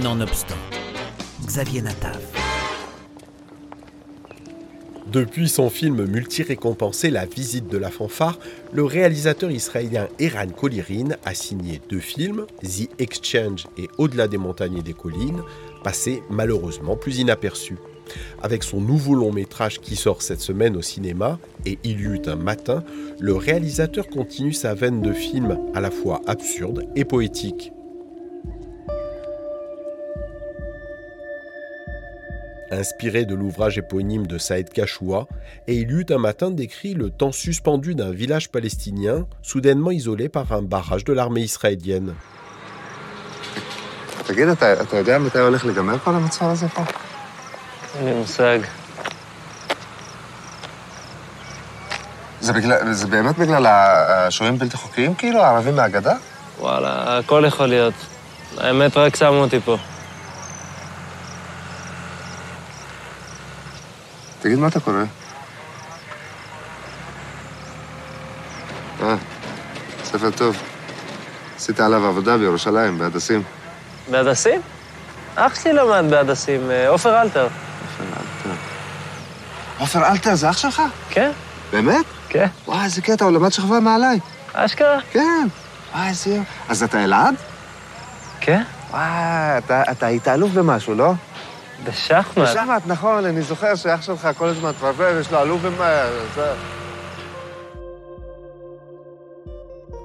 Nonobstant, Xavier Natav. Depuis son film multi-récompensé La visite de la fanfare, le réalisateur israélien Eran Kolirin a signé deux films, The Exchange et Au-delà des montagnes et des collines, passés malheureusement plus inaperçus. Avec son nouveau long métrage qui sort cette semaine au cinéma, et Il y eut un matin, le réalisateur continue sa veine de film à la fois absurde et poétique. inspiré de l'ouvrage éponyme de Saïd Kachoua, et il eut un matin décrit le temps suspendu d'un village palestinien soudainement isolé par un barrage de l'armée israélienne. תגיד, מה אתה קורא? אה, ספר טוב. עשית עליו עבודה בירושלים, בהדסים. בהדסים? אח שלי למד בהדסים, עופר אלתר. עופר אלתר זה אח שלך? כן. באמת? כן. וואי, איזה קטע, הוא למד שכבה מעליי. אשכרה? כן. וואי, איזה יום. אז אתה אלעד? כן. וואי, אתה, אתה היית אלוף במשהו, לא? בשחמט. בשחמט, נכון, אני זוכר שאח שלך כל הזמן מפרפר, יש לו אלוף במה... זה...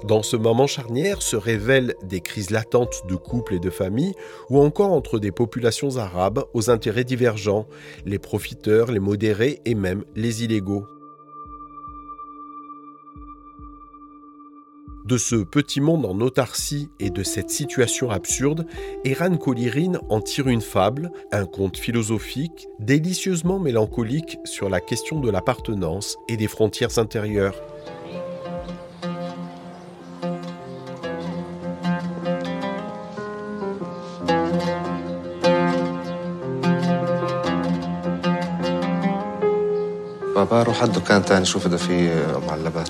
Dans ce moment charnière se révèlent des crises latentes de couples et de familles, ou encore entre des populations arabes aux intérêts divergents, les profiteurs, les modérés et même les illégaux. De ce petit monde en autarcie et de cette situation absurde, Eran Kolirin en tire une fable, un conte philosophique, délicieusement mélancolique sur la question de l'appartenance et des frontières intérieures. بابا روح على الدكان تاني شوف اذا في معلبات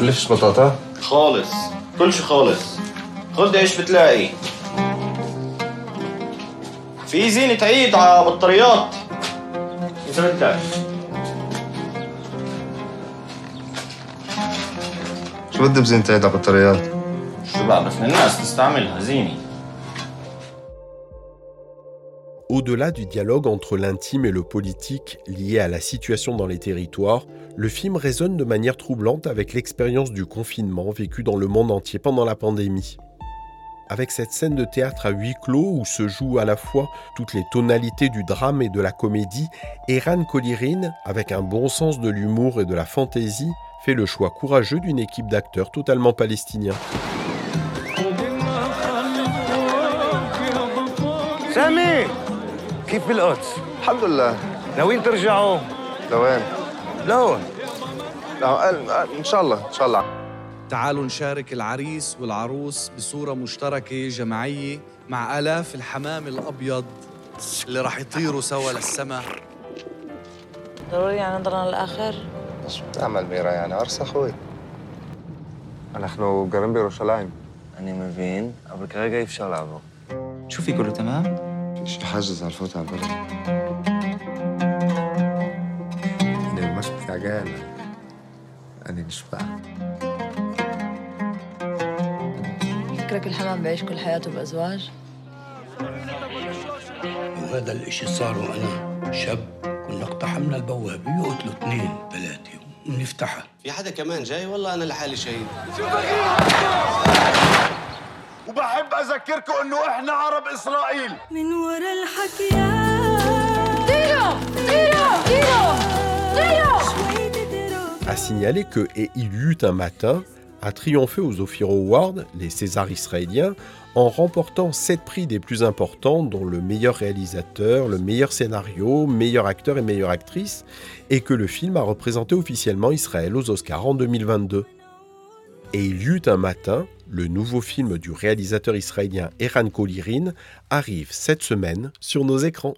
ليش بطاطا؟ خالص. كل شي خالص. خد إيش بتلاقي. في زينة عيد على بطاريات. إذا بدك شو بدي بزينة عيد على بطاريات؟ شو بقى بس الناس تستعملها؟ زينة. Au-delà du dialogue entre l'intime et le politique lié à la situation dans les territoires, le film résonne de manière troublante avec l'expérience du confinement vécue dans le monde entier pendant la pandémie. Avec cette scène de théâtre à huis clos où se jouent à la fois toutes les tonalités du drame et de la comédie, Eran Kolirin, avec un bon sens de l'humour et de la fantaisie, fait le choix courageux d'une équipe d'acteurs totalement palestiniens. كيف بالقدس؟ الحمد لله ناويين ترجعوا؟ لوين؟ لهون إن شاء الله إن شاء الله تعالوا نشارك العريس والعروس بصورة مشتركة جماعية مع آلاف الحمام الأبيض اللي راح يطيروا سوا للسماء ضروري يعني نضلنا للآخر؟ شو بتعمل ميرا يعني عرس أخوي نحن قريبين بيروشلايم أنا مبين أبرك غير في شو شوفي كله تمام؟ في حاجز على الفوت على البلد أنا مش مستعجل أنا نشبع فكرك الحمام بيعيش كل حياته بأزواج؟ وهذا الإشي صار وأنا شاب كنا اقتحمنا البوابة وقتلوا اثنين ثلاثة ونفتحها. في حدا كمان جاي؟ والله أنا لحالي شهيد. اذكركم انه احنا عرب اسرائيل من ورا الحكيات طيروا طيروا طيروا À signaler que Et il y eut un matin a triomphé aux Ophir Awards, les Césars israéliens, en remportant sept prix des plus importants, dont le meilleur réalisateur, le meilleur scénario, meilleur acteur et meilleure actrice, et que le film a représenté officiellement Israël aux Oscars en 2022. et Il y eut un matin, le nouveau film du réalisateur israélien Eran Kolirin, arrive cette semaine sur nos écrans.